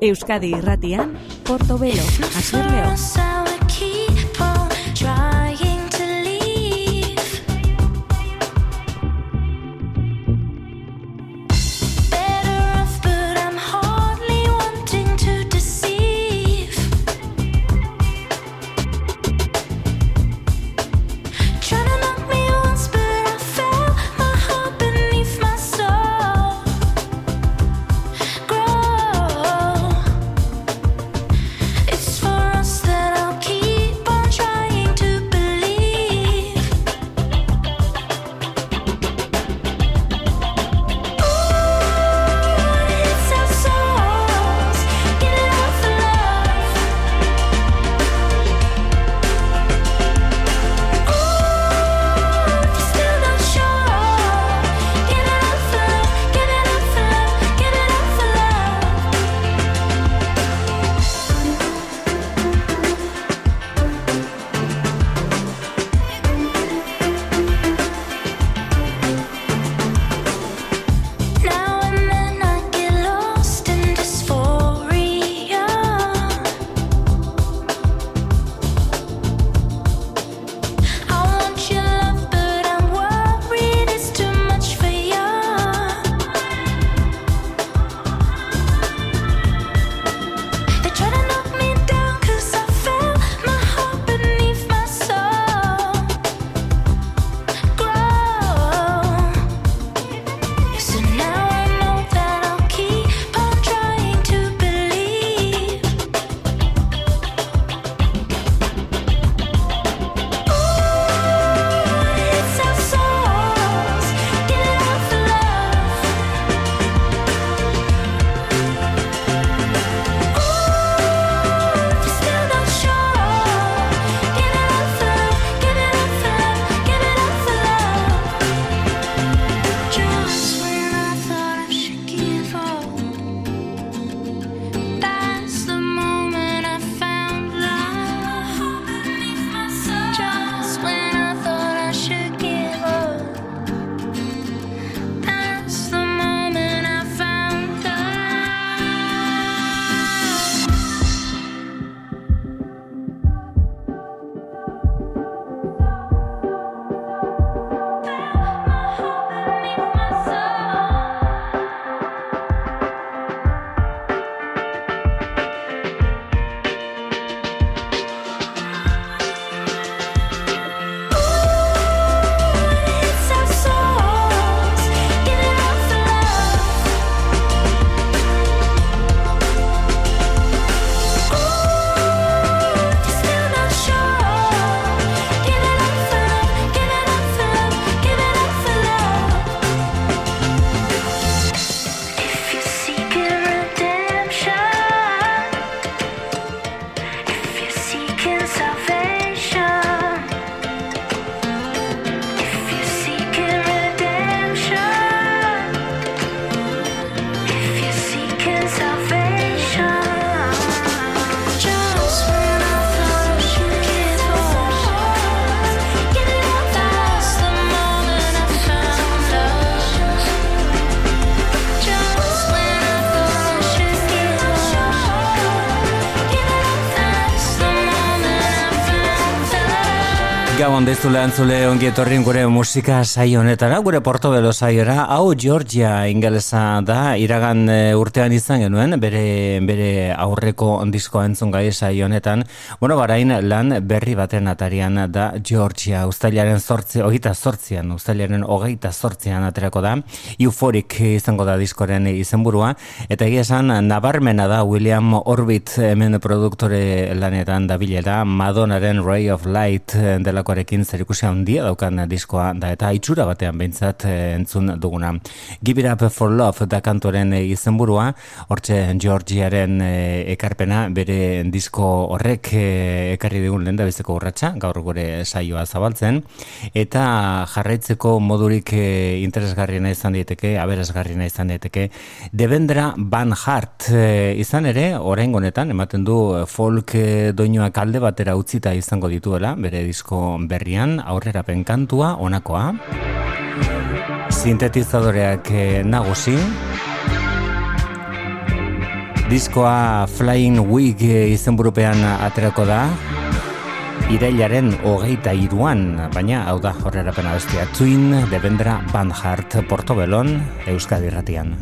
Euskadi Irratian, Portobelo. Gabon dezu lehen zule ongi etorrin gure musika saio honetara, gure portobelo saiora, hau Georgia ingelesa da, iragan e, urtean izan genuen, bere, bere aurreko diskoa entzun gai saio honetan, bueno, barain lan berri baten atarian da Georgia, ustailaren sortzi, hogeita sortzian, ustailaren hogeita sortzian aterako da, euforik izango da diskoren izenburua, eta egia esan, nabarmena da William Orbit hemen produktore lanetan da bilela, Madonaren Ray of Light delako diskoarekin zer ikusi handia daukan diskoa da eta itxura batean behintzat eh, entzun duguna. Give it up for love da kantoren eh, izenburua, hortxe Georgiaren eh, ekarpena bere disko horrek ekarri digun lehen da bizeko urratxa, gaur gure saioa zabaltzen, eta jarraitzeko modurik interesgarriena izan daiteke, aberazgarriena izan daiteke, Devendra Van Hart izan ere, orain honetan ematen du folk doinoak alde batera utzita izango dituela, bere disko berrian aurrera penkantua onakoa sintetizadoreak eh, nagusi. Diskoa Flying Wig izenburupean aterako da. Irailaren hogeita iruan, baina hau da horrela pena bestia Twin, Devendra, Van Hart, Portobelon, Euskadi Ratian.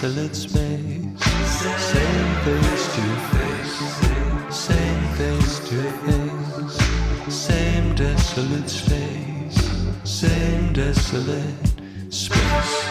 desolate space. Same face to face, same face to face, same desolate space, same desolate space.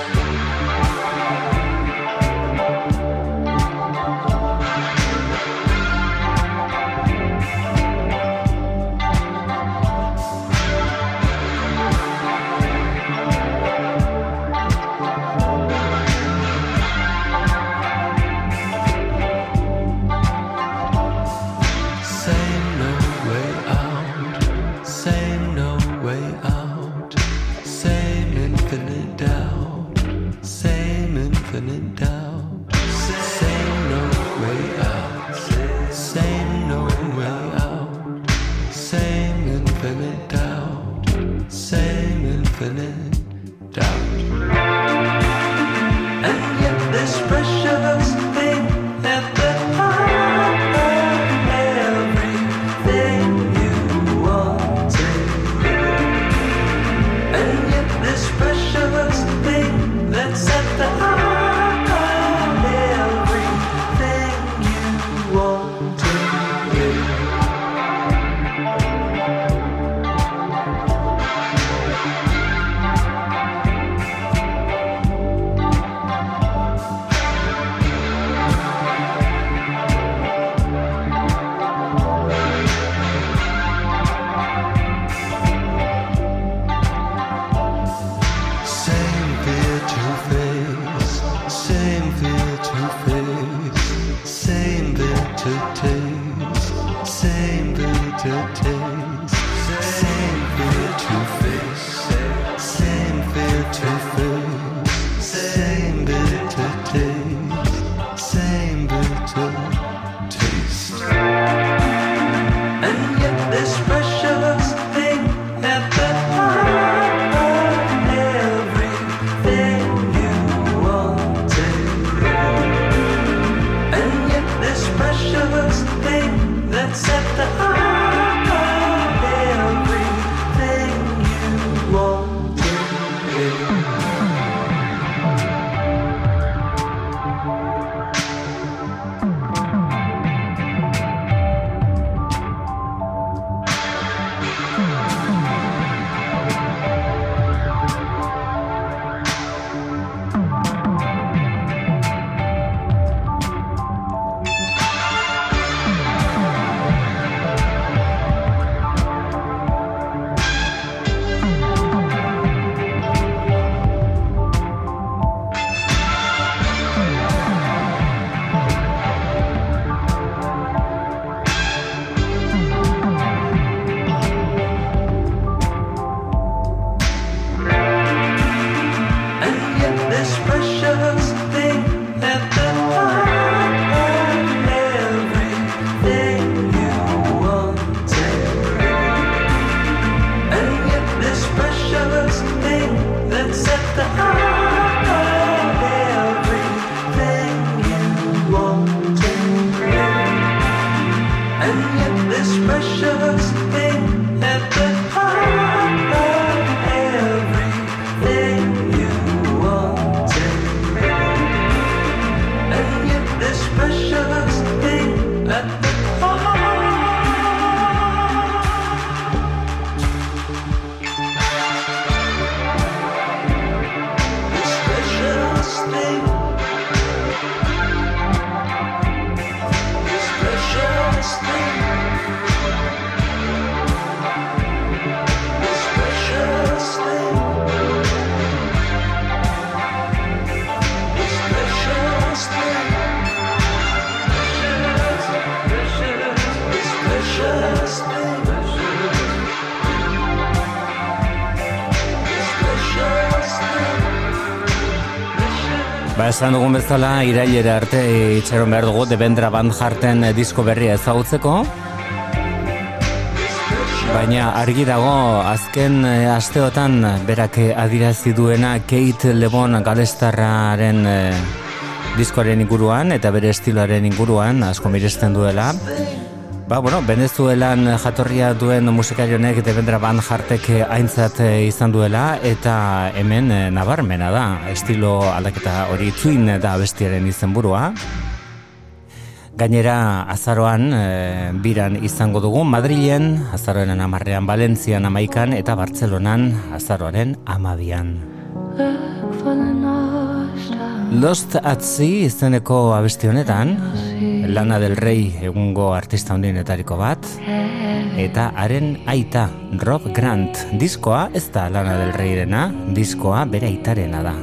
Esan dugun bezala, irailera arte itxaron behar dugu, debendra band jarten disko berria ezagutzeko. Baina argi dago, azken eh, asteotan berak adirazi duena Kate Lebon galestarraren eh, diskoaren inguruan eta bere estiloaren inguruan asko miresten duela. Ba, bueno, Venezuelan jatorria duen musikarionek debendra ban jartek aintzat izan duela eta hemen eh, nabarmena da, estilo aldaketa hori twin da bestiaren izenburua. Gainera azaroan e, biran izango dugu Madrilen, azaroaren amarrean Valentzian amaikan eta Bartzelonan azaroaren amabian. Lost at Sea izeneko abesti honetan, Lana del Rey egungo artista hondinetariko bat eta haren aita Rob Grant diskoa ez da Lana del Rey dena, diskoa bere aitarena da.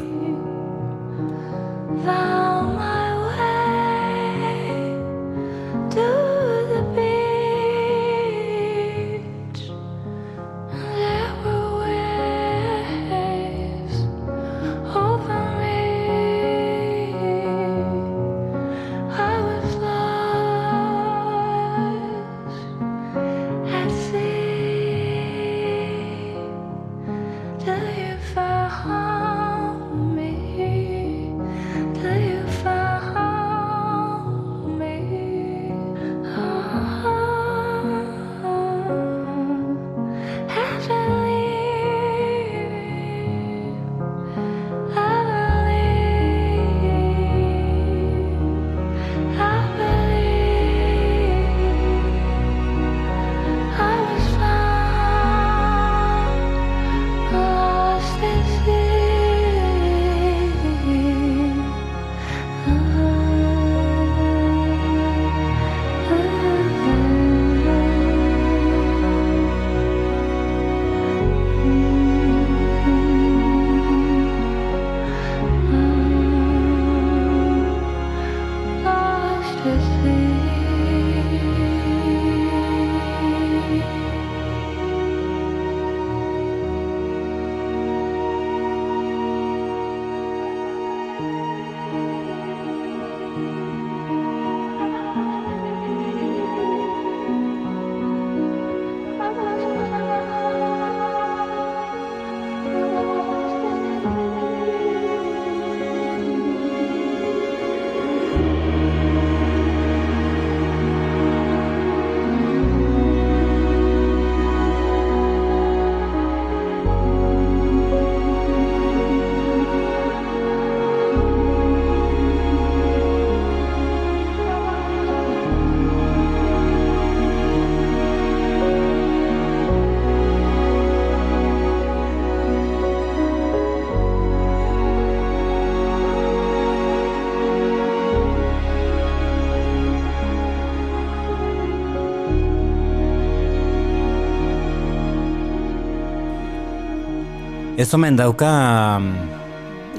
Ez omen dauka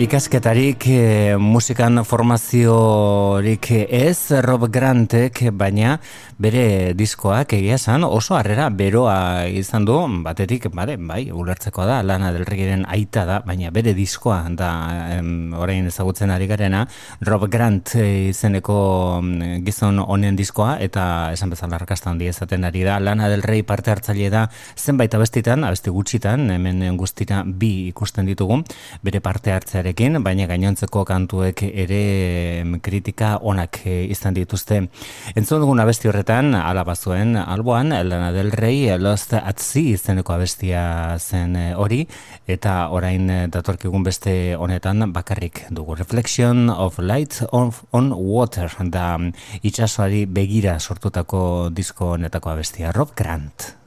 Ikasketarik e, musikan formaziorik ez Rob Grantek, baina bere diskoak egia esan oso harrera beroa izan du, batetik, bade, bai, ulertzeko da, Lana del Regiren aita da, baina bere diskoa da em, orain ezagutzen ari garena, Rob Grant izeneko mm, gizon honen diskoa, eta esan bezala rakastan di ezaten ari da, Lana del Rey parte hartzaile da zenbait abestitan, abesti gutxitan, hemen guztira bi ikusten ditugu, bere parte hartzea baina gainontzeko kantuek ere kritika onak eh, izan dituzte. Entzun dugun abesti horretan, alabazuen alboan, Lana del Rey, Lost at Sea izeneko abestia zen eh, hori, eta orain eh, datorkigun beste honetan bakarrik dugu. Reflection of Light on, on Water, da itxasoari begira sortutako disko honetako abestia, Rob Grant.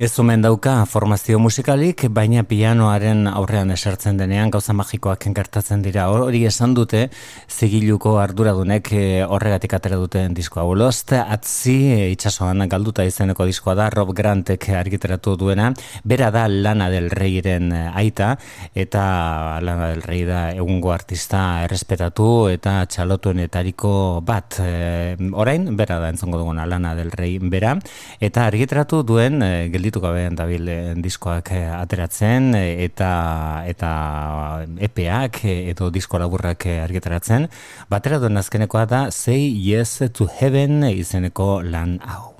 Ez omen dauka formazio musikalik, baina pianoaren aurrean esertzen denean gauza magikoak enkartatzen dira. Hori esan dute, zigiluko arduradunek eh, horregatik atera duten diskoa. Lost atzi eh, itxasoan galduta izeneko diskoa da, Rob Grantek argiteratu duena. Bera da Lana del Reiren eh, aita, eta Lana del Rei da egungo artista errespetatu eta txalotuenetariko bat. orain, bera da entzongo duguna Lana del Rei bera. Eta argiteratu duen, gelditu gabe dabil eh, diskoak eh, ateratzen eh, eta eta epeak edo disko laburrak argitaratzen. Batera duen azkenekoa da Say Yes to Heaven izeneko lan hau.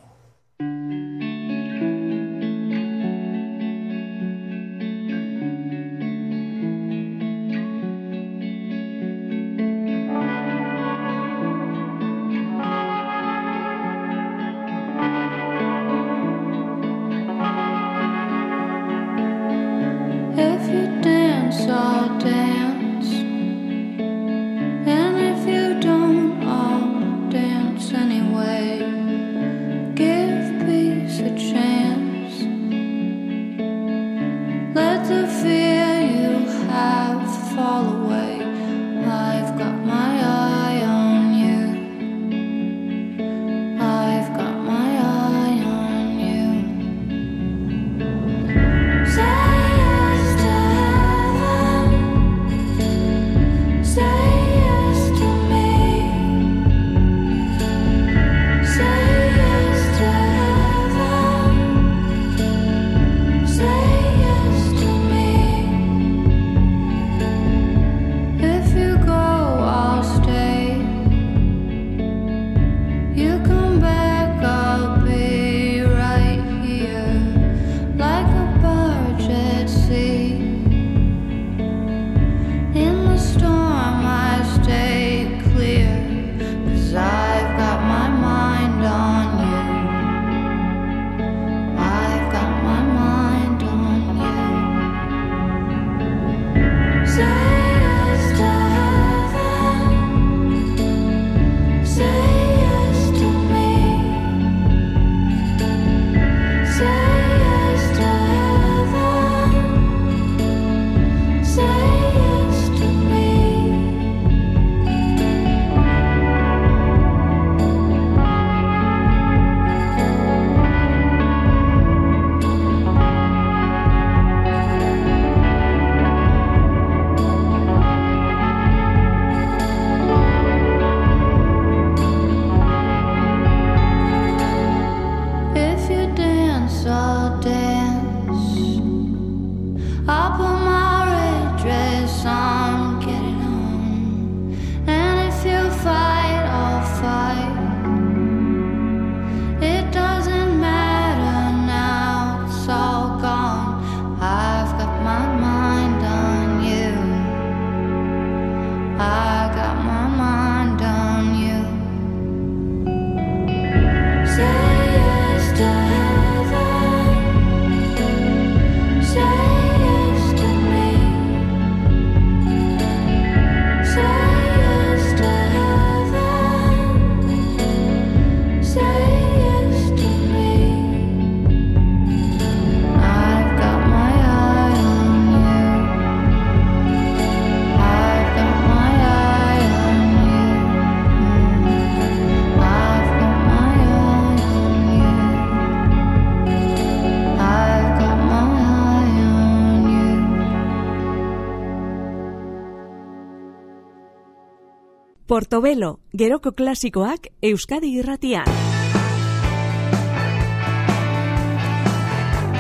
Portobelo, geroko klasikoak Euskadi irratian.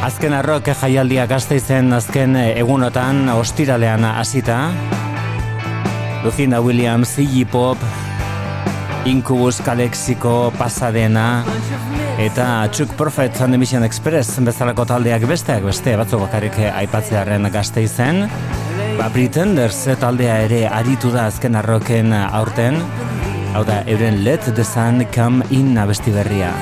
Azken arrok jaialdia gazte izen azken egunotan ostiralean hasita. Lucinda Williams, Iggy Pop, Incubus Kalexiko pasadena eta Chuck Prophet and the Mission Express bezalako taldeak besteak beste batzuk bakarrik aipatzearen gazte izen. Ba, Pretenders taldea ere aritu da azken arroken aurten. Hau da, euren Let the Sun Come In abesti berria.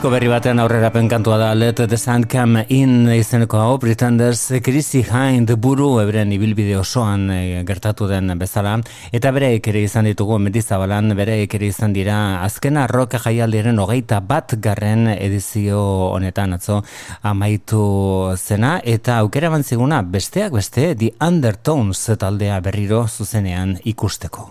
Disko berri batean aurrera penkantua da. Let the Sun Come In izeneko hau Pretenders Chrissy Hind buru ebren ibilbide osoan e, gertatu den bezala. Eta bere ere izan ditugu mendizabalan bere ere izan dira azkena rock jaialdiren hogeita bat garren edizio honetan atzo amaitu zena. Eta aukera bantziguna besteak beste The Undertones taldea berriro zuzenean ikusteko.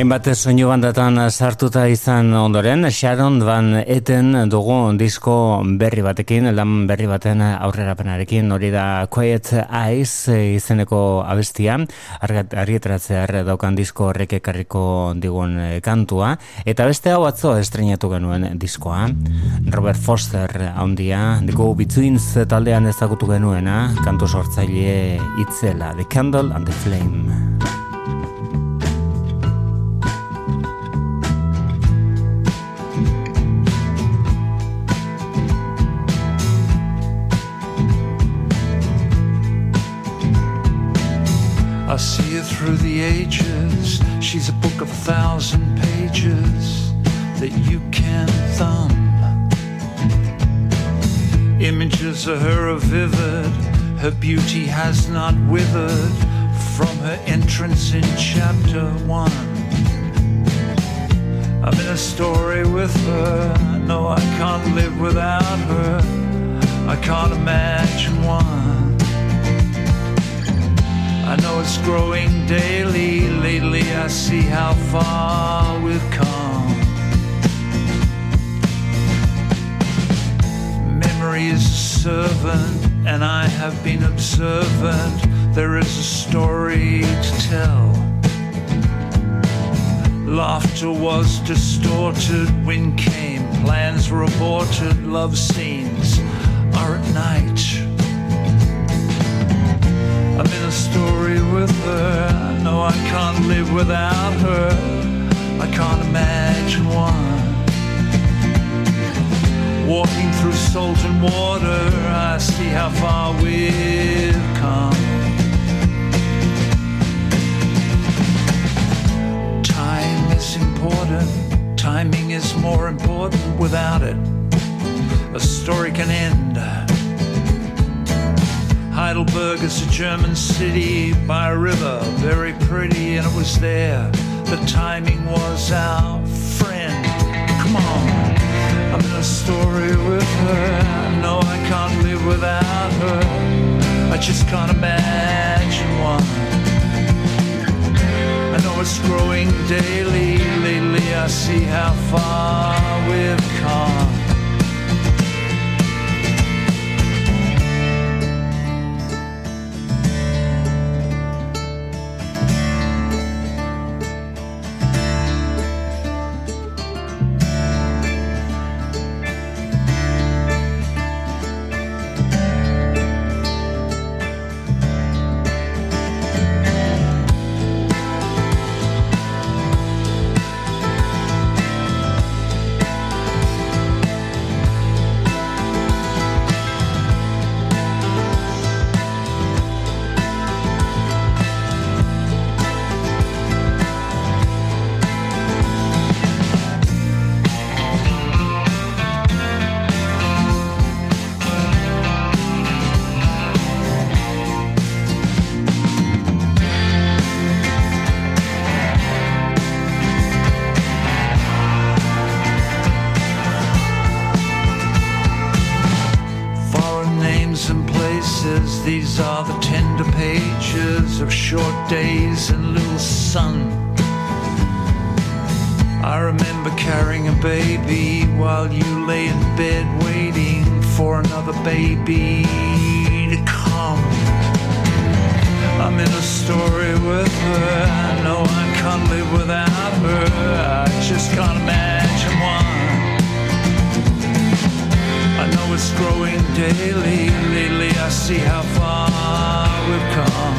Hainbat soinu bandatan sartuta izan ondoren, Sharon Van Eten dugu disko berri batekin, lan berri baten aurrera penarekin, hori da Quiet Eyes izeneko abestia, argietratzear daukan disko horrek ekarriko digun kantua, eta beste hau atzo estrenatu genuen diskoa, Robert Foster handia, dugu Betweens taldean ezagutu genuena, kantu sortzaile itzela, The Candle and the Flame. See her through the ages. She's a book of a thousand pages that you can thumb. Images of her are vivid, her beauty has not withered from her entrance in chapter one. I'm in a story with her, no, I can't live without her. I can't imagine one. I know it's growing daily. Lately, I see how far we've come. Memory is a servant, and I have been observant. There is a story to tell. Laughter was distorted, wind came, plans were aborted, love scenes are at night. A story with her. Know I can't live without her. I can't imagine one. Walking through salt and water, I see how far we've come. Time is important, timing is more important without it. A story can end Heidelberg is a German city by a river, very pretty, and it was there. The timing was our friend. Come on, I'm in a story with her. Know I can't live without her. I just can't imagine one. I know it's growing daily. Lately, I see how far we've come. The tender pages of short days and little sun. I remember carrying a baby while you lay in bed waiting for another baby to come. I'm in a story with her. I know I can't live without her. I just can't imagine it's growing daily. Lately, I see how far we've come.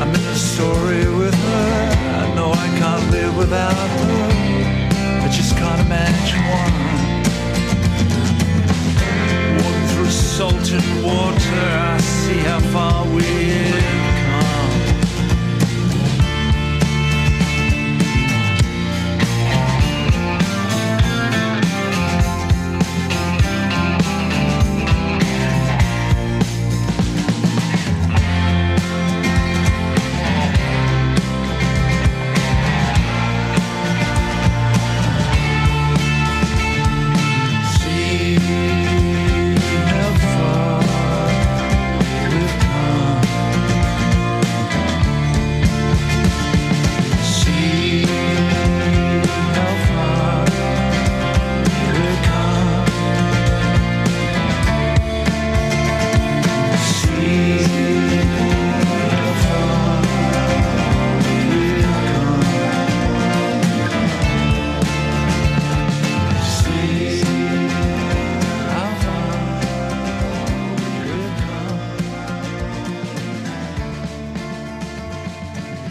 I'm in a story with her. I know I can't live without her. I just can't imagine one. Walking through salt and water, I see how far we've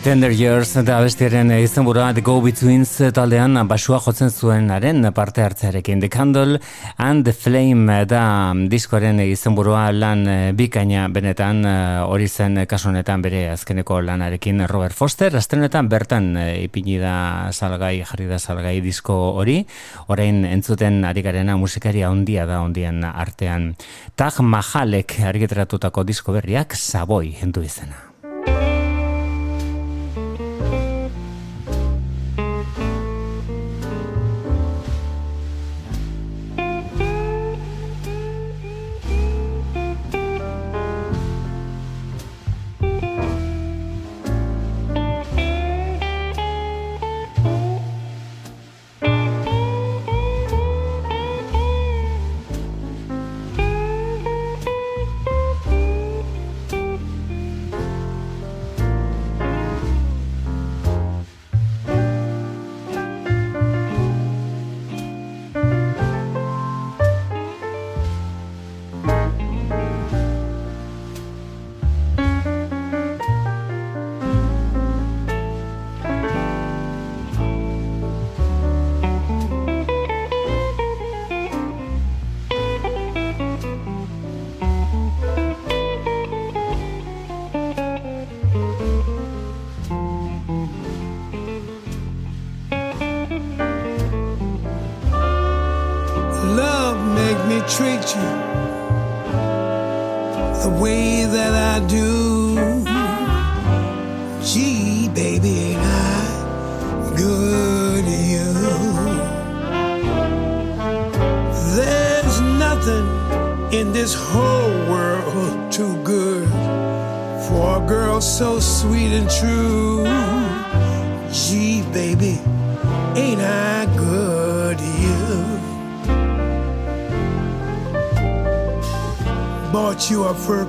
Tender Years eta bestiaren izan burua The Go Betweens taldean basua jotzen zuenaren parte hartzearekin. The Candle and the Flame da diskoaren izan burua lan bikaina benetan hori zen kasuanetan bere azkeneko lanarekin. Robert Foster astrenetan bertan ipini da salgai jarri da salgai disko hori. Orain entzuten ari garena musikaria handia da ondien artean. Tag Mahalek argitratutako disko berriak Savoy endu izena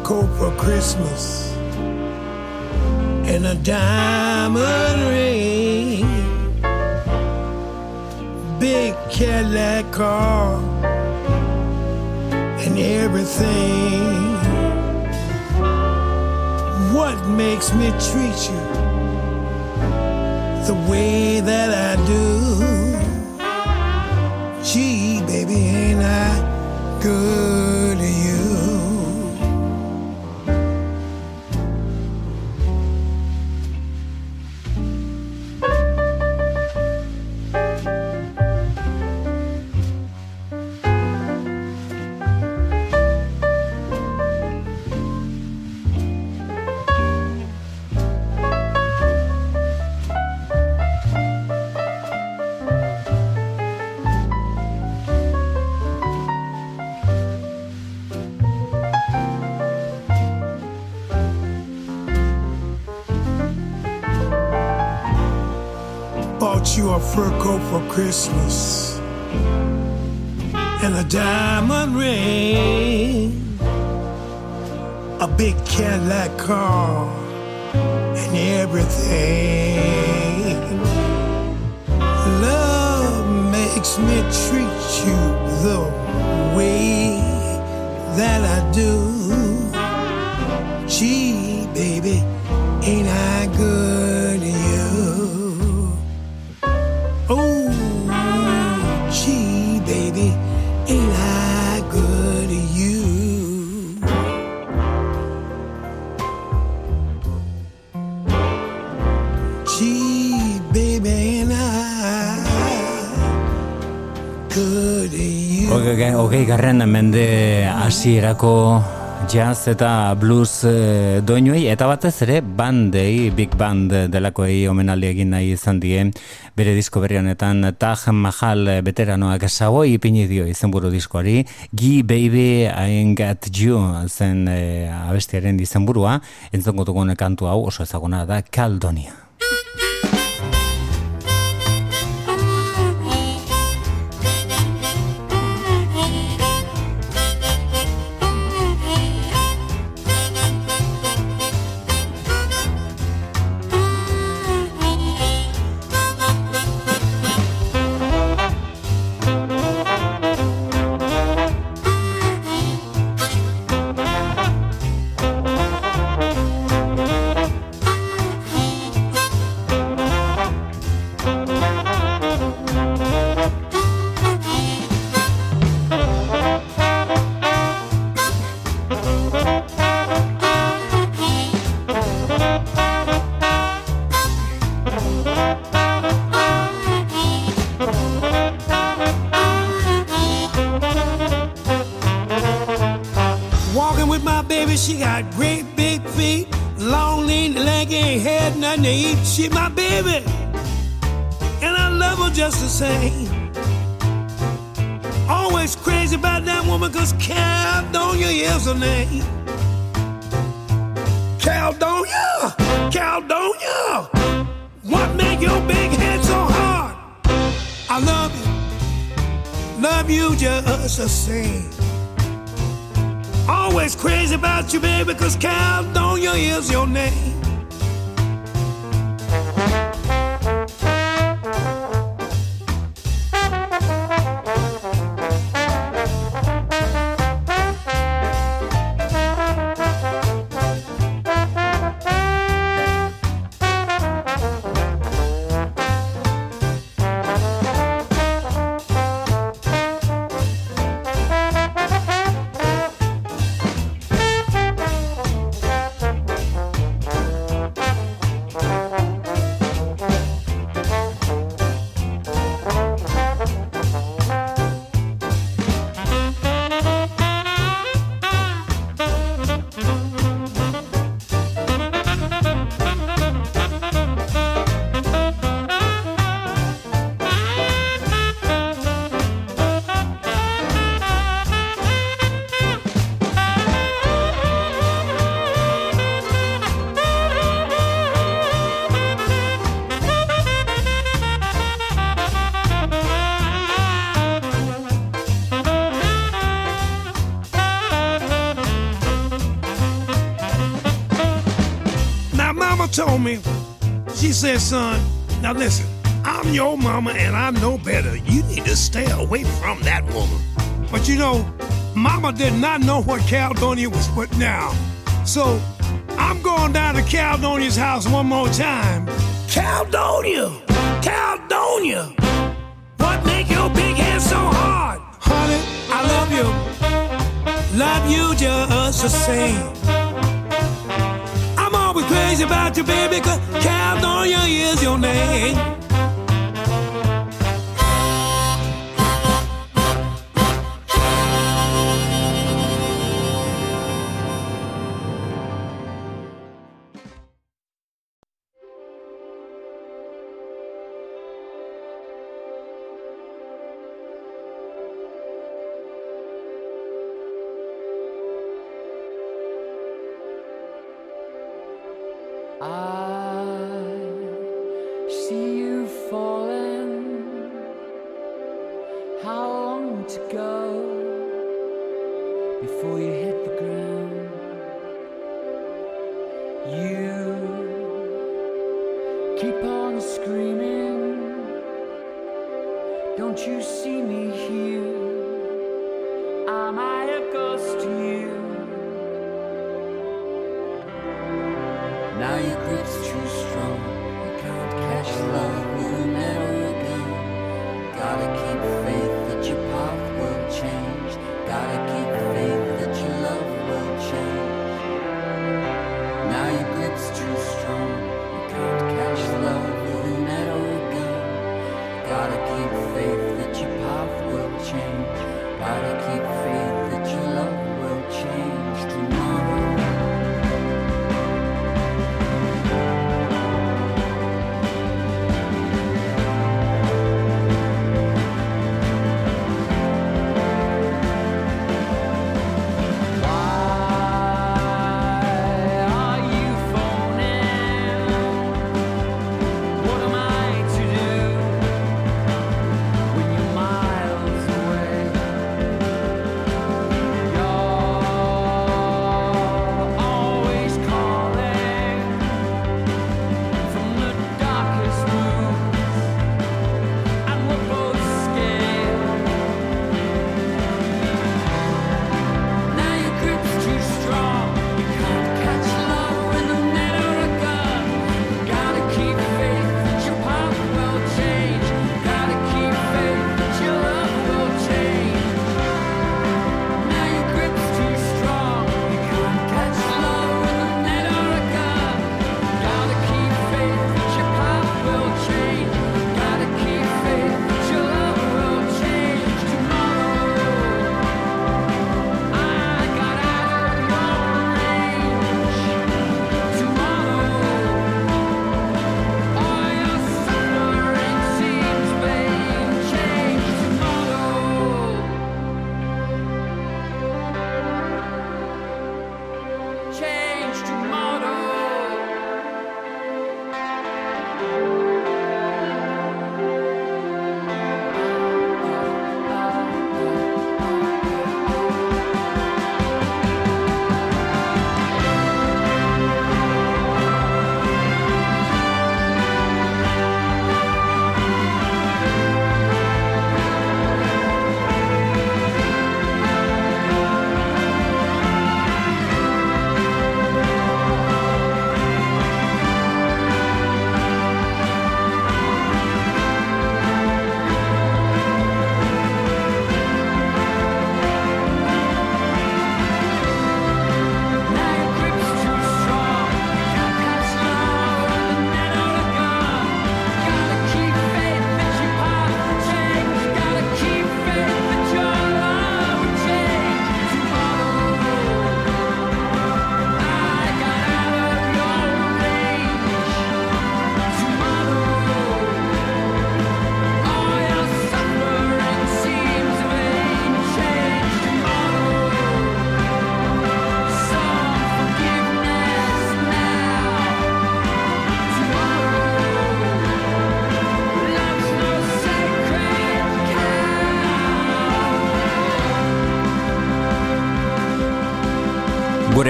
coat for Christmas and a diamond ring, big Cadillac car, and everything. What makes me treat you a diamond ring, a big Cadillac car, and everything. Love makes me treat you the way that I do. Gee, hogei garren mende hasierako jazz eta blues e, doinuei. Eta batez ere bandei, big band delakoei omenaldi egin nahi izan die. Bere disko berri honetan Taj Mahal veteranoak saboi ipini dio izenburu diskoari. Gi Baby I Got You zen e, abestiaren izenburua. Entzongo dugun kantu hau oso ezaguna da Caldonia told me, she said, son, now listen, I'm your mama and I know better. You need to stay away from that woman. But you know, mama did not know what Caledonia was putting down. So I'm going down to Caledonia's house one more time. Caledonia! Caledonia! What make your big head so hard? Honey, I love you. Love you just the same crazy about you, baby, cause Caledonia is your name.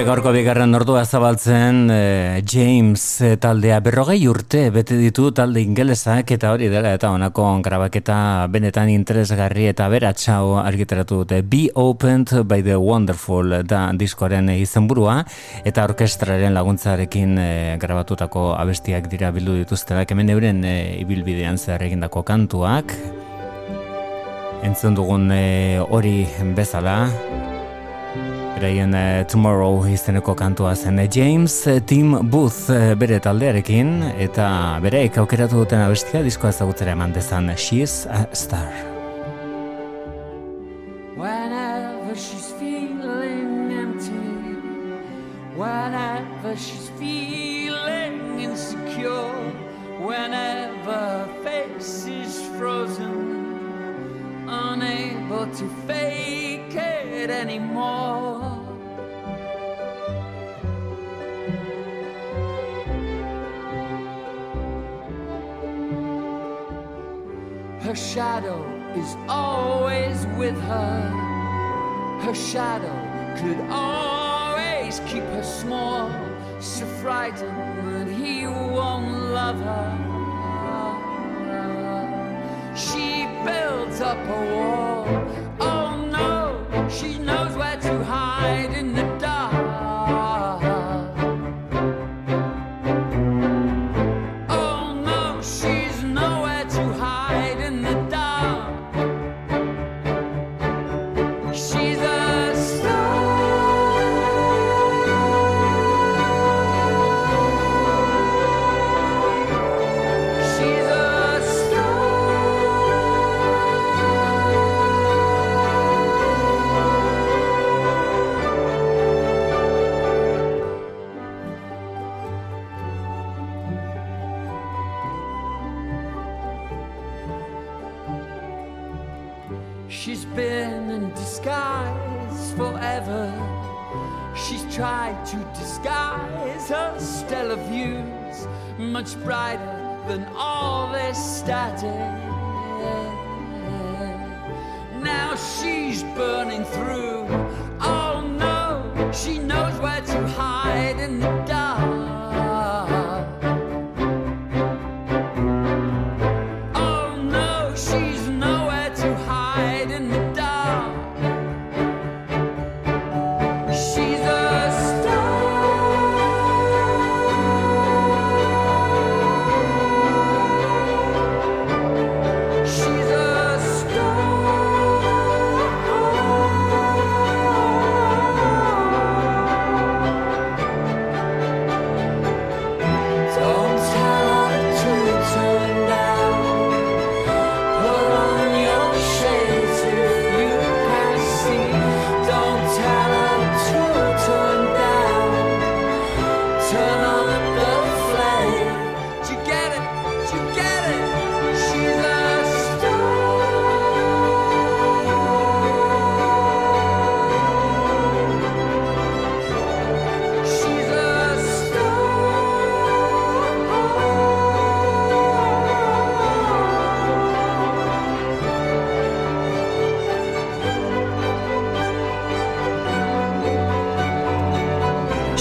Gaurko bigarren ordua zabaltzen eh, James eh, taldea berrogei urte bete ditu talde ingelesak eta hori dela eta honako grabaketa benetan interesgarri eta beratxau argitaratu dute. Be Opened by the Wonderful da diskoaren izenburua eta orkestraren laguntzarekin eh, grabatutako abestiak dira bildu dituztenak. Hemen euren ibilbidean zer egindako kantuak. Entzun dugun hori bezala Beraien uh, Tomorrow izeneko kantua zen James uh, Tim Booth bere taldearekin eta bere aukeratu duten abestia diskoa ezagutzera eman dezan She's a Star. Whenever she's feeling empty Whenever she's feeling insecure Whenever face is frozen Unable to fake it anymore shadow is always with her. Her shadow could always keep her small. So frightened that he won't love her. She builds up a wall. Oh no, she knows where to hide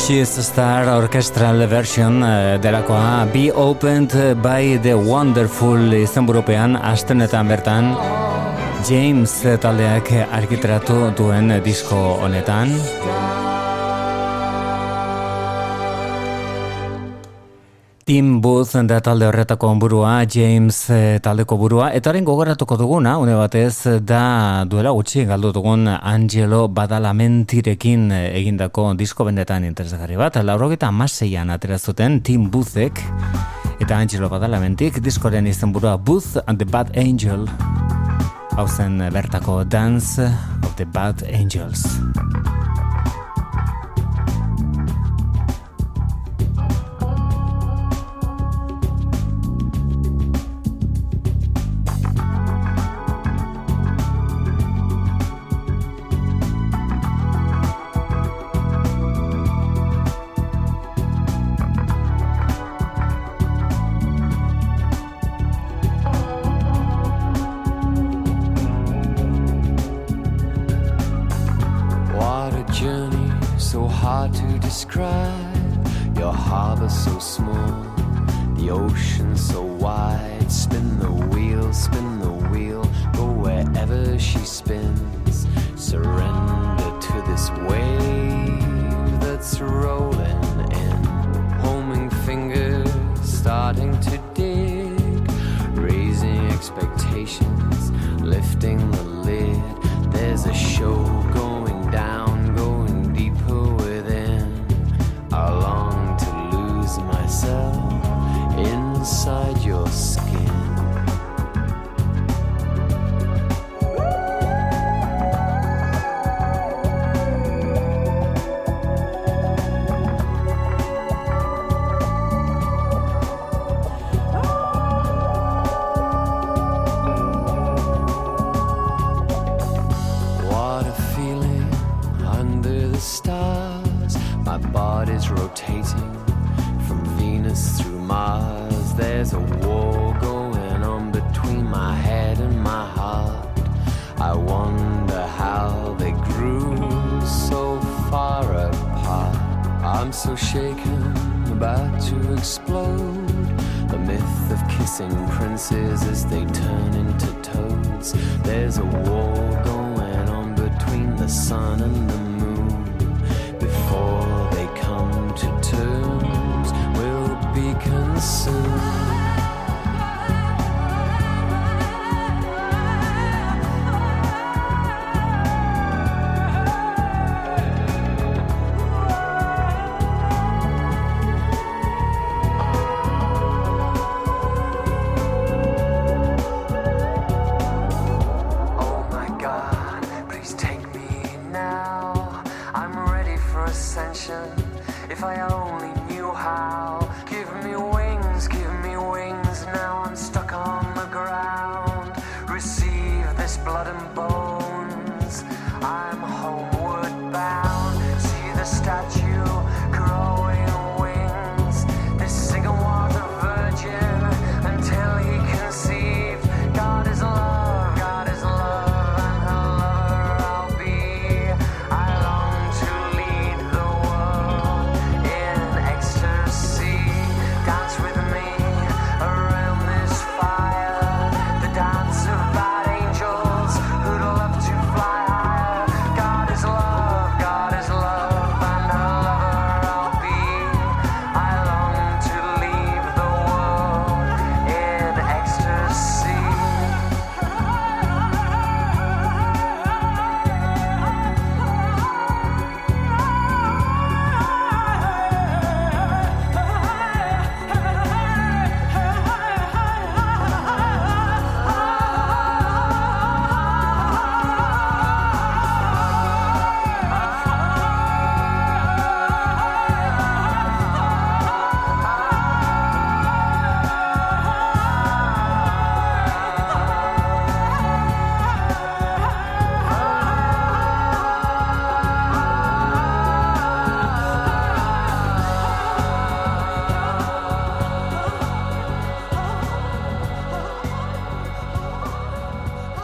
She is a Star Orchestral Version uh, delakoa. Be Opened by the Wonderful izenburupean astenetan bertan James taldeak arkitratu duen disko honetan Booth da talde horretako burua, James e, taldeko burua, eta haren gogoratuko duguna, une batez, da duela gutxi galdu dugun Angelo Badalamentirekin eh, egindako disko bendetan interesgarri bat, laurogeta amaseian aterazuten Tim Boothek, eta Angelo Badalamentik diskoren izen burua Booth and the Bad Angel, hau zen bertako Dance of the Bad Angels.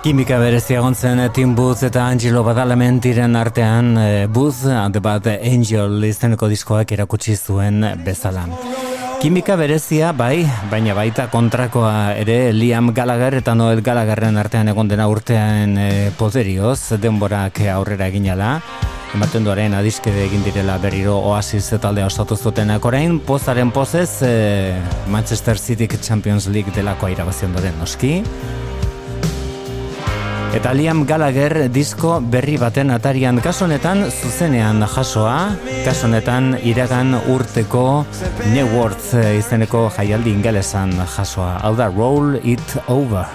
Kimika berezi egon eh, Tim Booth eta Angelo Badalamentiren artean e, Booth and Bad Angel izeneko diskoak erakutsi zuen bezala. Kimika berezia bai, baina baita kontrakoa ere Liam Gallagher eta Noel Gallagherren artean egon dena urtean eh, e, poderioz denborak aurrera eginala. Ematen duaren adiskide egin direla berriro oasis taldea osatu zutenak orain, pozaren pozez e, Manchester City Champions League delakoa irabazion doren noski. Eta Liam Gallagher disko berri baten atarian kasonetan zuzenean jasoa, kasonetan iragan urteko New World eh, izeneko jaialdi ingelesan jasoa. Hau da, roll it over.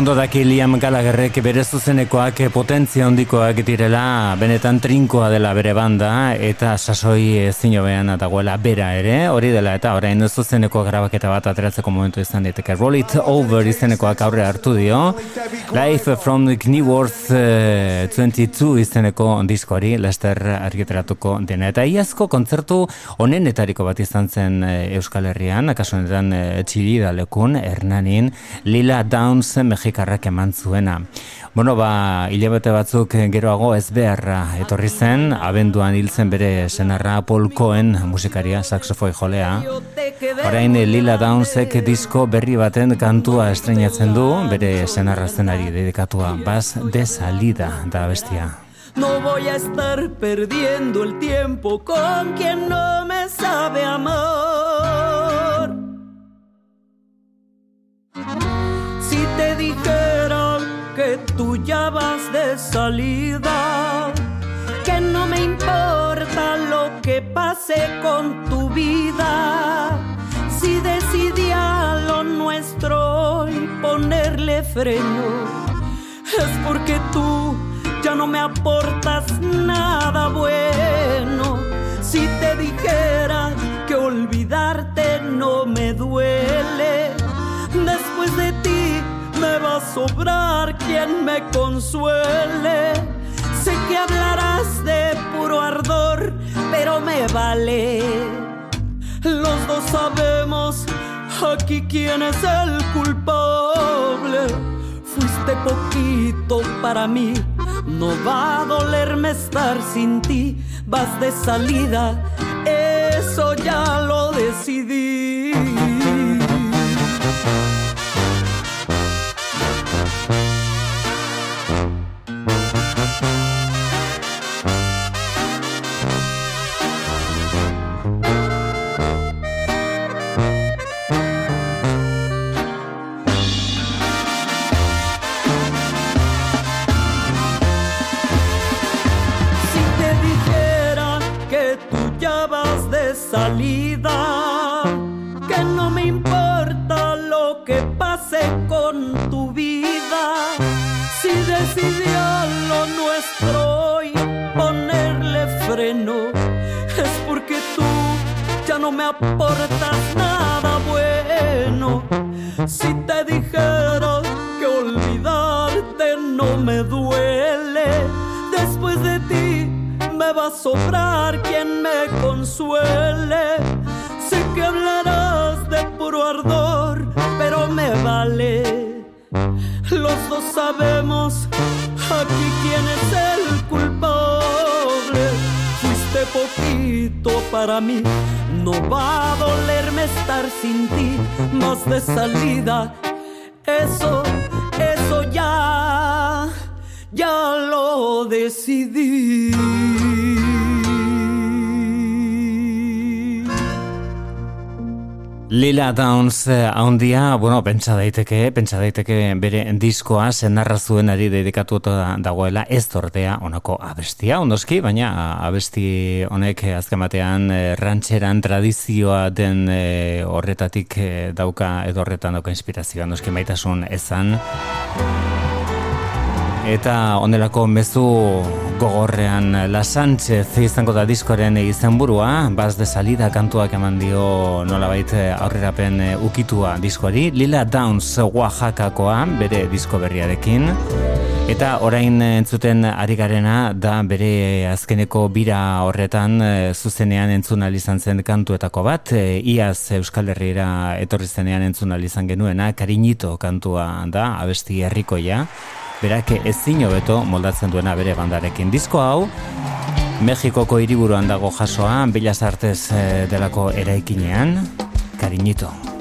Ondo daki Liam Gallagherrek bere zuzenekoak potentzia handikoak direla, benetan trinkoa dela bere banda, eta sasoi ezin hobean dagoela bera ere, hori dela eta orain zuzeneko grabaketa bat ateratzeko momentu izan daiteke. Roll It Over izenekoak aurre hartu dio, Life from Kneeworth eh, 22 izeneko diskoari, Lester argiteratuko dena. Eta iazko kontzertu onenetariko bat izan zen eh, Euskal Herrian, akaso honetan eh, txilida lekun, Hernanin, Lila Downs mexikarrak eman zuena. Bueno, ba, hilabete batzuk geroago ez beharra etorri zen, abenduan hil zen bere senarra Paul Cohen musikaria, saxofoi jolea. Orain Lila Downsek disko berri baten kantua estreinatzen du, bere senarra zenari dedikatua, baz de salida da bestia. No voy a estar perdiendo el tiempo con quien no me sabe amar. Si te dijera que tú ya vas de salida, que no me importa lo que pase con tu vida. Si decidí a lo nuestro y ponerle freno, es porque tú ya no me aportas nada bueno. Si te dijera que olvidarte no me duele, va a sobrar quien me consuele. Sé que hablarás de puro ardor, pero me vale. Los dos sabemos aquí quién es el culpable. Fuiste poquito para mí, no va a dolerme estar sin ti. Vas de salida, eso ya lo decidí. Salida, que no me importa lo que pase con tu vida, si decidí a lo nuestro hoy ponerle freno, es porque tú ya no me aportas nada bueno. Si te dijera va a sobrar quien me consuele. Sé que hablarás de puro ardor, pero me vale. Los dos sabemos aquí quién es el culpable. Fuiste poquito para mí, no va a dolerme estar sin ti, más de salida. Eso, eso ya, ya lo decidí. Lila Downs eh, handia, bueno, pentsa daiteke, pentsa daiteke bere diskoa zenarra zuenari dedikatuta dagoela ez tordea honako abestia, ondoski, baina abesti honek eh, azken batean eh, rantxeran tradizioa den eh, horretatik eh, dauka edo horretan dauka inspirazioa, ondoski maitasun ezan. Eta onelako mezu gogorrean La Sánchez izango da diskoaren izenburua, baz de salida kantuak eman dio nolabait aurrerapen ukitua diskoari, Lila Downs Oaxacakoa bere disko berriarekin. Eta orain entzuten ari garena da bere azkeneko bira horretan eh, zuzenean entzun izan zen kantuetako bat, eh, iaz Euskal Herriera etorri zenean entzun izan genuena, Kariñito kantua da, abesti herrikoia. Berak ezin hobeto moldatzen duena bere bandarekin. Disko hau, Mexikoko hiriburuan dago jasoa, Bellas Artes eh, delako eraikinean, Kariñito.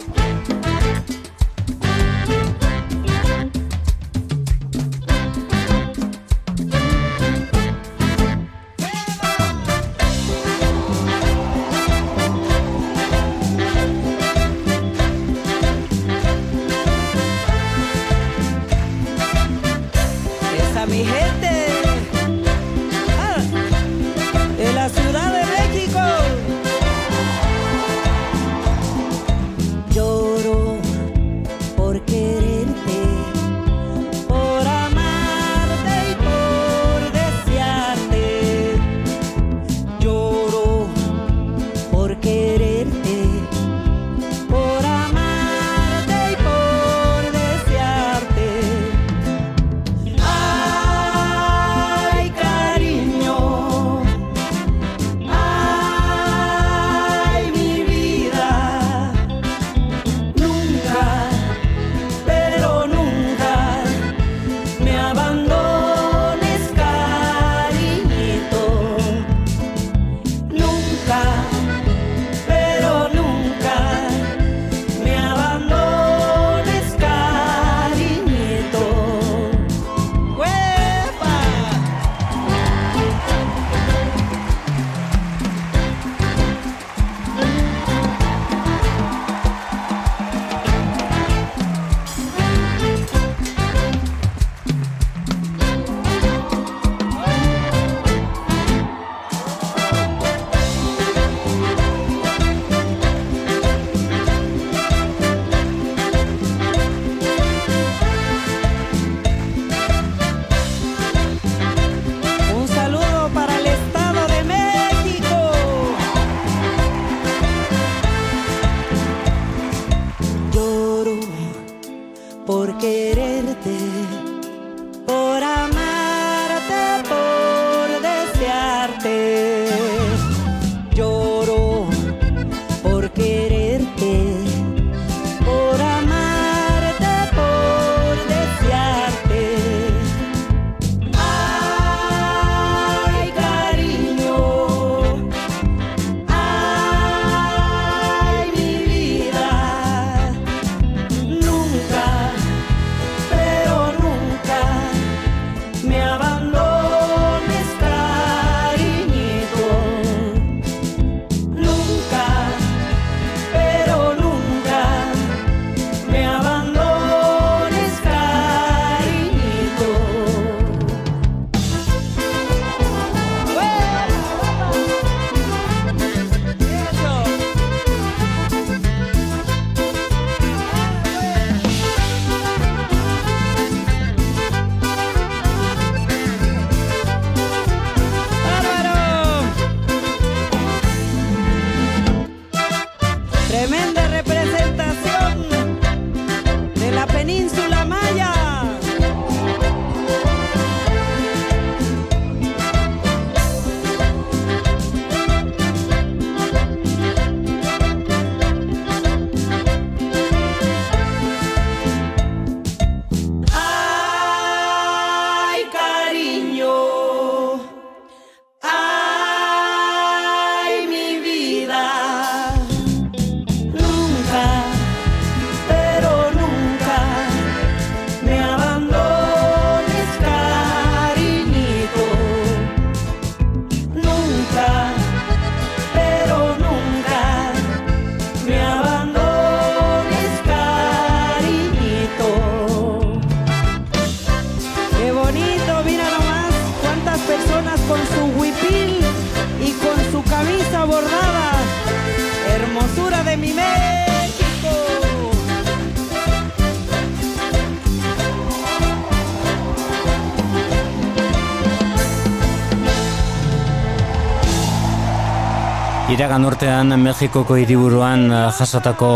Iragan urtean Mexikoko hiriburuan eh, jasotako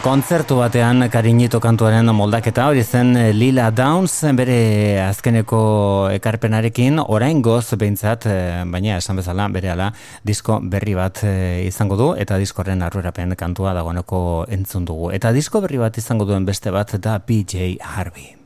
kontzertu batean karinito kantuaren moldaketa hori zen eh, Lila Downs bere azkeneko ekarpenarekin orain goz behintzat, eh, baina esan bezala bere ala disko berri bat izango du eta diskoren arrurapen kantua dagoeneko entzun dugu. Eta disko berri bat izango duen beste bat da PJ Harvey.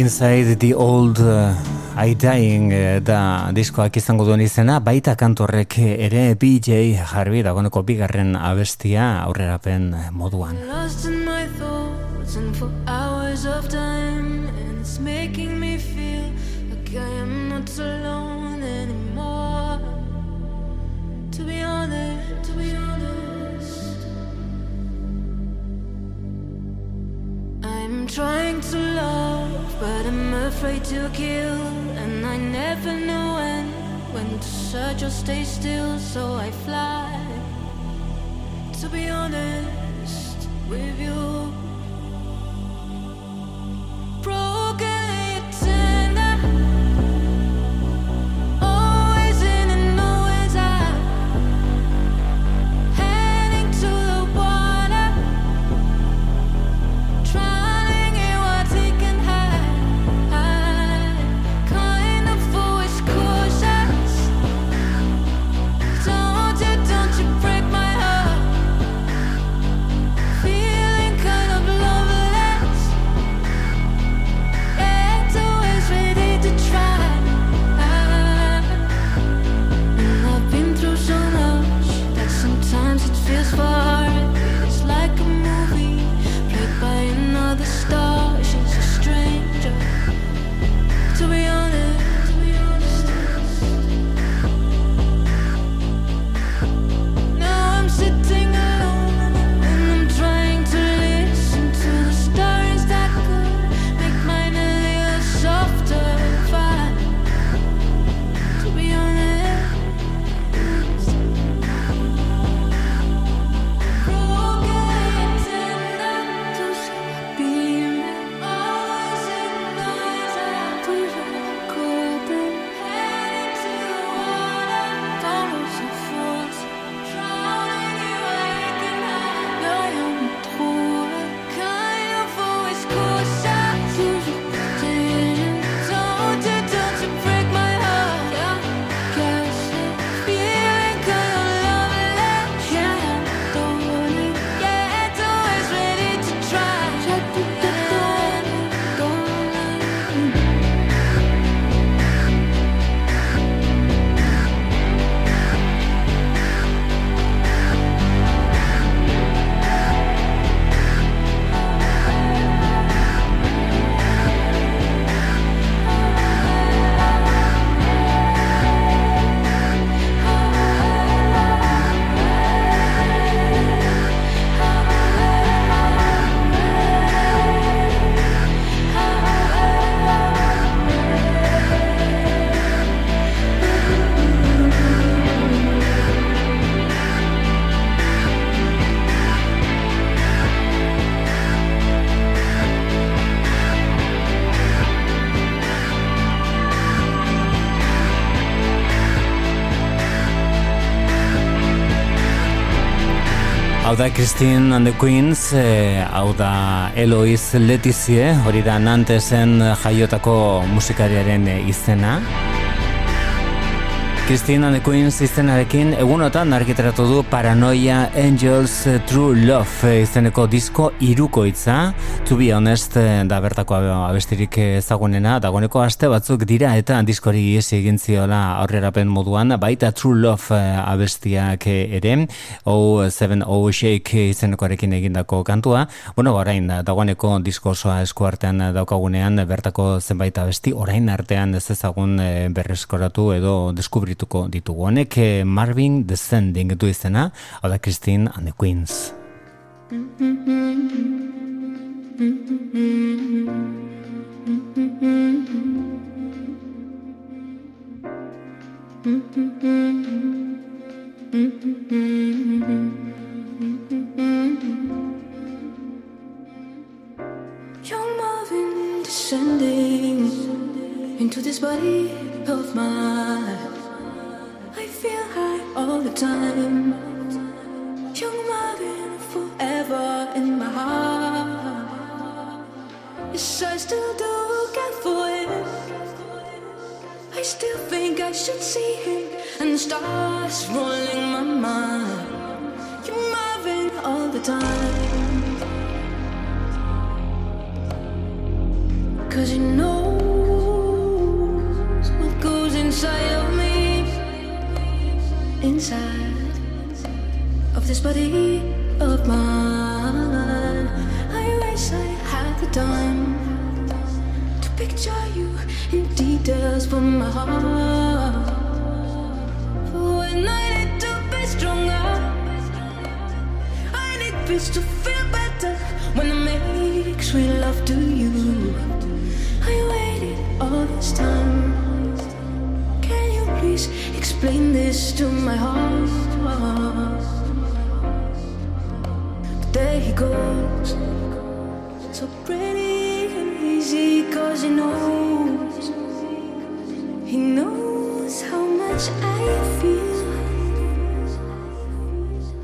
Inside the Old uh, I Dying uh, da diskoak izango duen izena, baita kantorrek ere BJ Harvey dagoeneko bigarren abestia aurrerapen moduan. Lost in my thoughts and for hours of time and it's making me feel So I fly. To be honest with you. Da Christine and the Queens, eh, hau da Eloiz Letizie, hori da Nantesen jaiotako musikariaren izena. Christine and the Queens izenarekin egunotan argiteratu du Paranoia Angels True Love izeneko disko irukoitza To be honest, da bertako abestirik ezagunena. Dagoeneko aste batzuk dira eta diskori iesi egin ziola aurrerapen moduan baita True Love abestiak ere. O Seven O Shake izenekoarekin egindako kantua. Bueno, orain dagoeneko disko osoa eskuartean daukagunean bertako zenbait abesti orain artean ez ezagun eh, berreskoratu edo deskubritu dituko ditugu. Honek Marvin Descending du izena, hau da Christine and the Queens. Young Marvin descending into this body of mine feel high all the time. Young Marvin forever in my heart. Yes, I still do get for him. I still think I should see him and stars rolling my mind. Young Marvin all the time. Cause you know inside of this body of mine. I wish I had the time to picture you in details from my heart. For when I need to be stronger, I need peace to feel better when I make sweet love to you. I waited all this time. Can you please? Explain this to my heart. But there he goes, so pretty and easy, cause he knows, he knows how much I feel.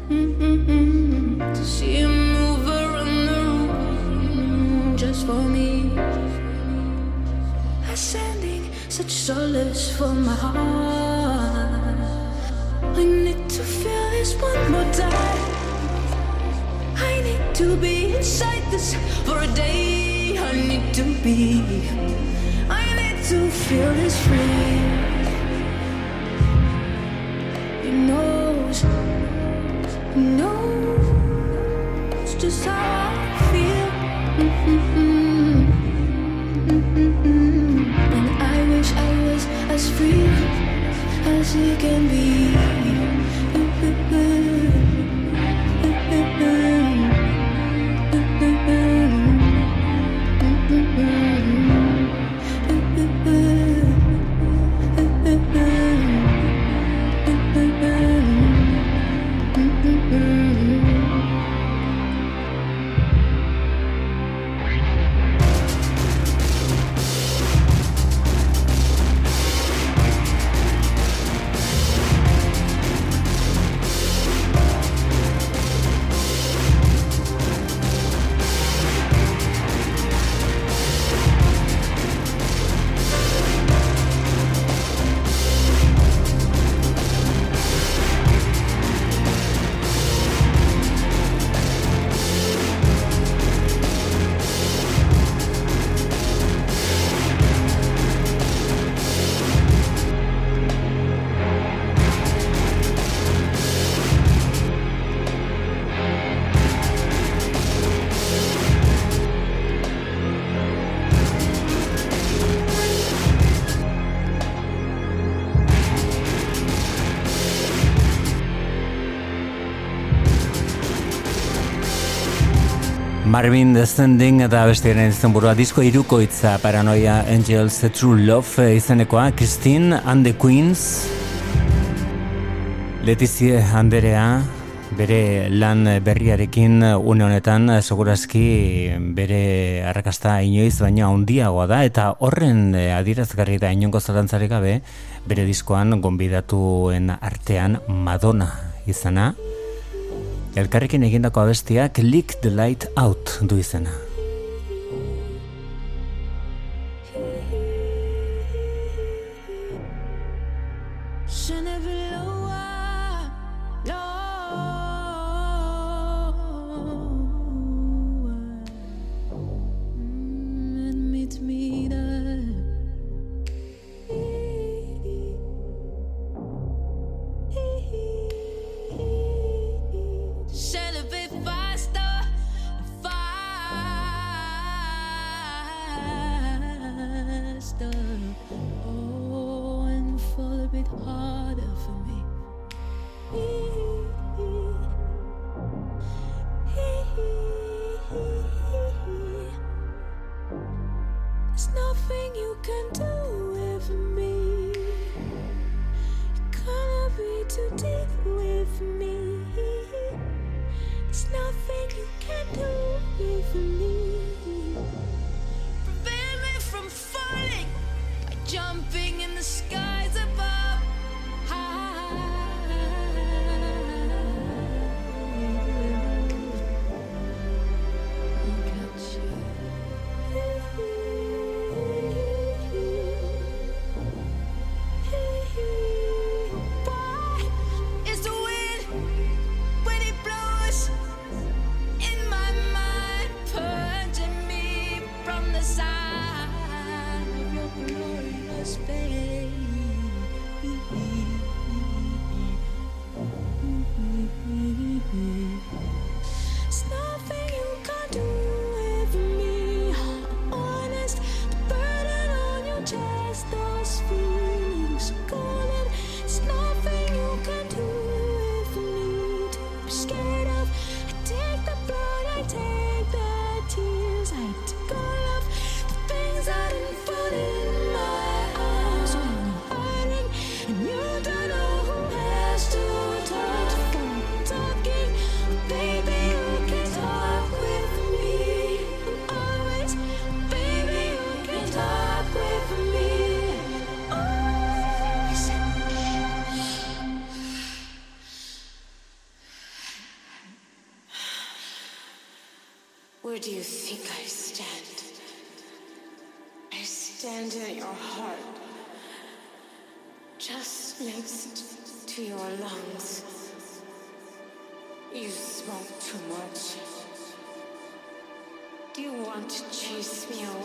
Mm-hmm. To see him such solace for my heart. I need to feel this one more time. I need to be inside this for a day. I need to be. I need to feel this free. He knows. He knows just how free as he can be. Marvin Descending eta bestiaren izan burua disko irukoitza Paranoia Angels True Love izenekoa Christine and the Queens. Letizie Anderea bere lan berriarekin une honetan segurazki bere arrakasta inoiz baina handiagoa da eta horren adierazgarri da inongo zalantzarik gabe bere diskoan gonbidatuen artean Madonna izana Elkarrekin egindako abestiak Lick the Light Out du izena. into your lungs. You smoke too much. Do you want to chase me away?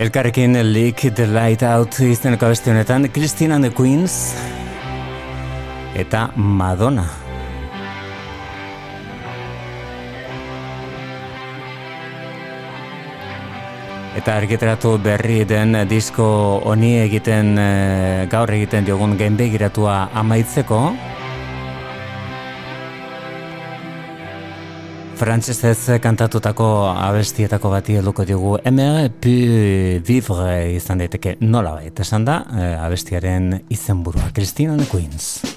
Elkarrekin Leak the Light Out izeneko abesti honetan Christina and the Queens eta Madonna. Eta argitaratu berri den disko honi egiten eh, gaur egiten diogun gainbegiratua amaitzeko. Frantzesez kantatutako abestietako bati helduko dugu Emer pu vivre izan daiteke. Nola baita esan da eh, abestiaren izenburua. Christine and Queens.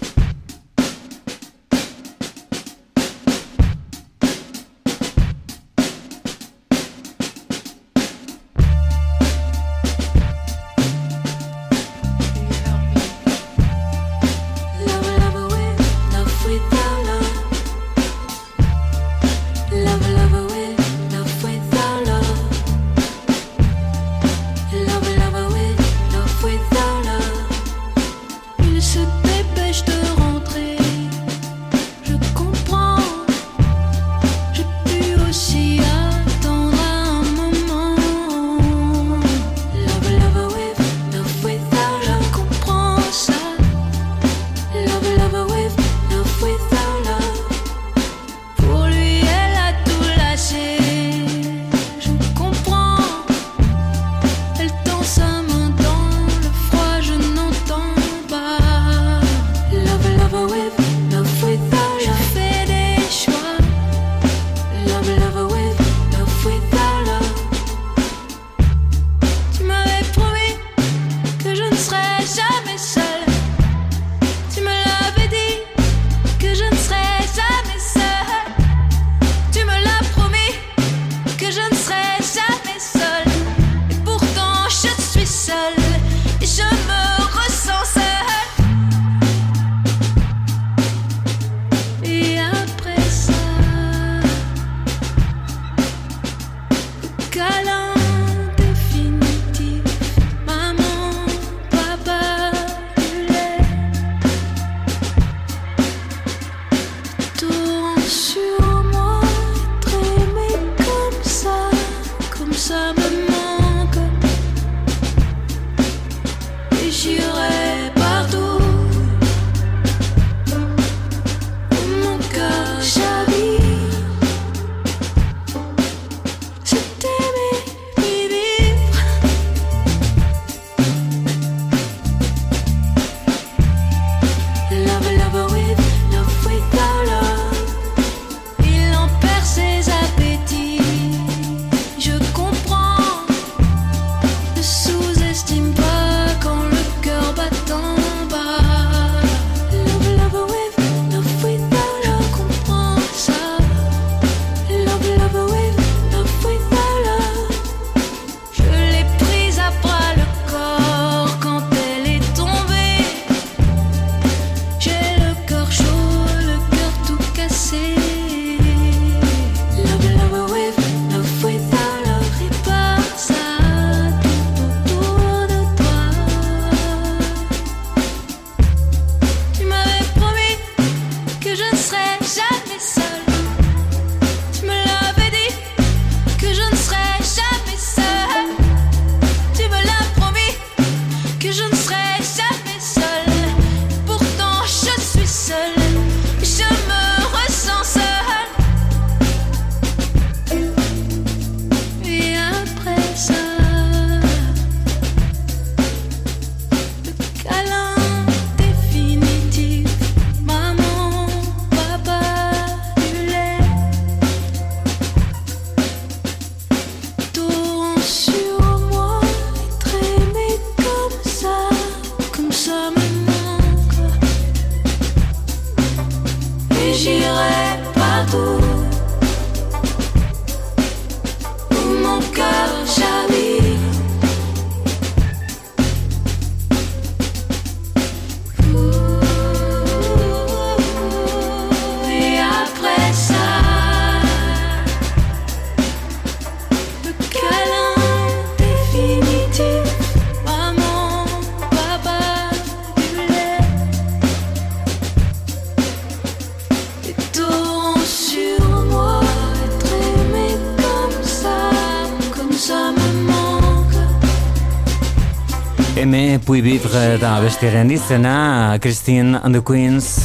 Da bestiaren izena, Christine and the Queens.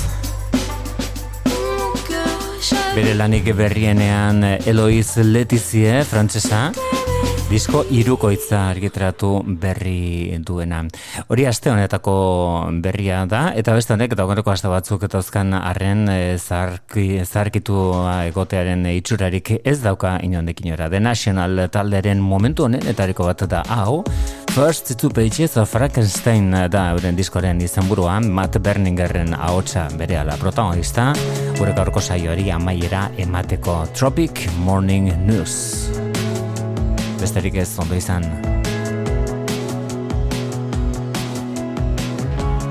Bere lanik berrienean Eloiz Letizie, frantzesa. Disko irukoitza argitratu berri duena. Hori aste honetako berria da, eta beste honek, eta honetako aste batzuk eta ozkan arren e, zarkitu egotearen itxurarik ez dauka inondekin ora. The National talderen momentu honen, eta bat da hau, First Two Pages of Frankenstein da euren diskoren izan buruan, Matt Berningerren ahotsa bere ala protagonista, gure gaurko saioari amaiera emateko Tropic Morning News besterik ez ondo izan.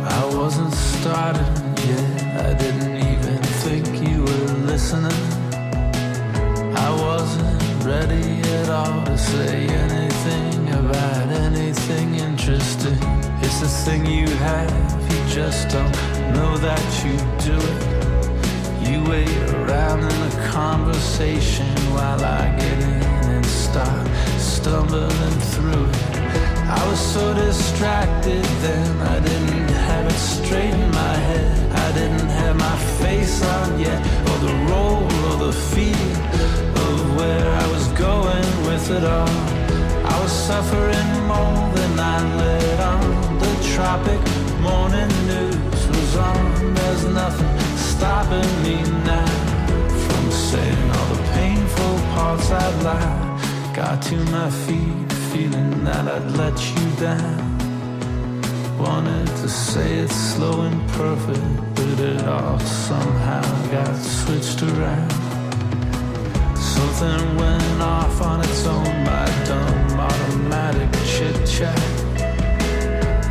I wasn't started yet, I didn't even think you were listening. I wasn't ready at all to say anything about anything interesting. It's the thing you have, you just don't know that you do it. You wait around in a conversation while I get in stumbling through it. I was so distracted then, I didn't have it straight in my head. I didn't have my face on yet, or the role, or the feel of where I was going with it all. I was suffering more than I let on. The tropic morning news was on. There's nothing stopping me now from saying all the painful parts I'd lie. Got to my feet, feeling that I'd let you down. Wanted to say it slow and perfect, but it all somehow got switched around. Something went off on its own, my dumb automatic chit chat.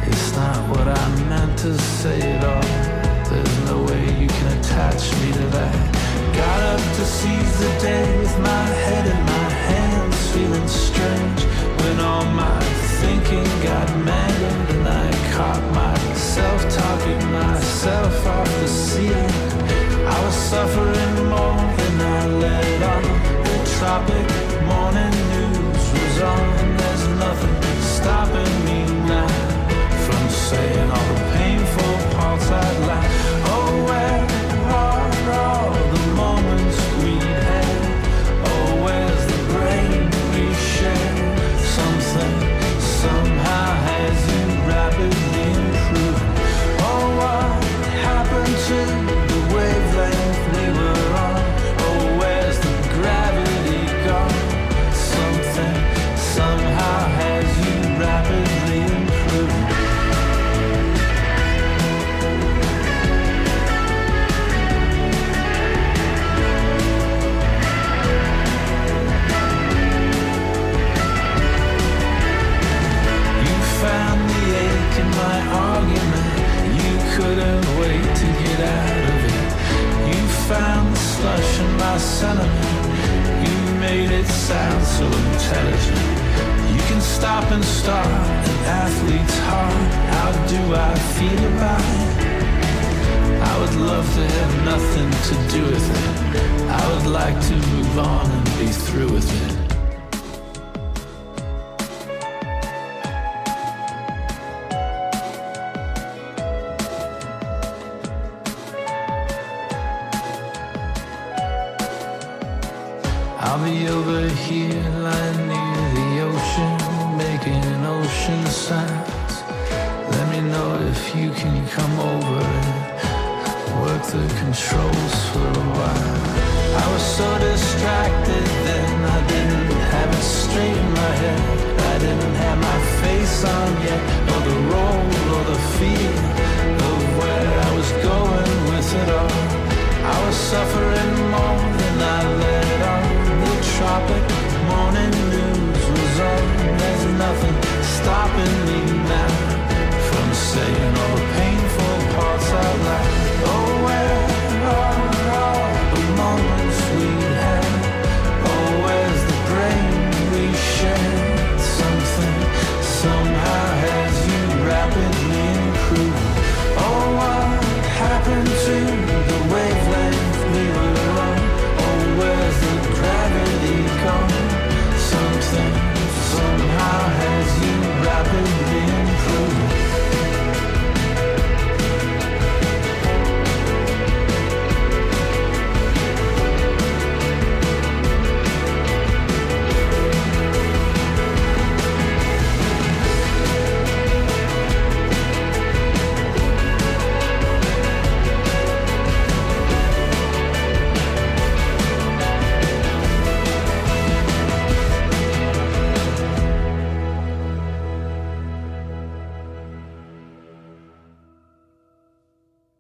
It's not what I meant to say at all. There's no way you can attach me to that. Got up to seize the day with my head in my hands feeling strange when all my thinking got mangled and I caught myself talking myself off the ceiling. I was suffering more than I let on. The tropic morning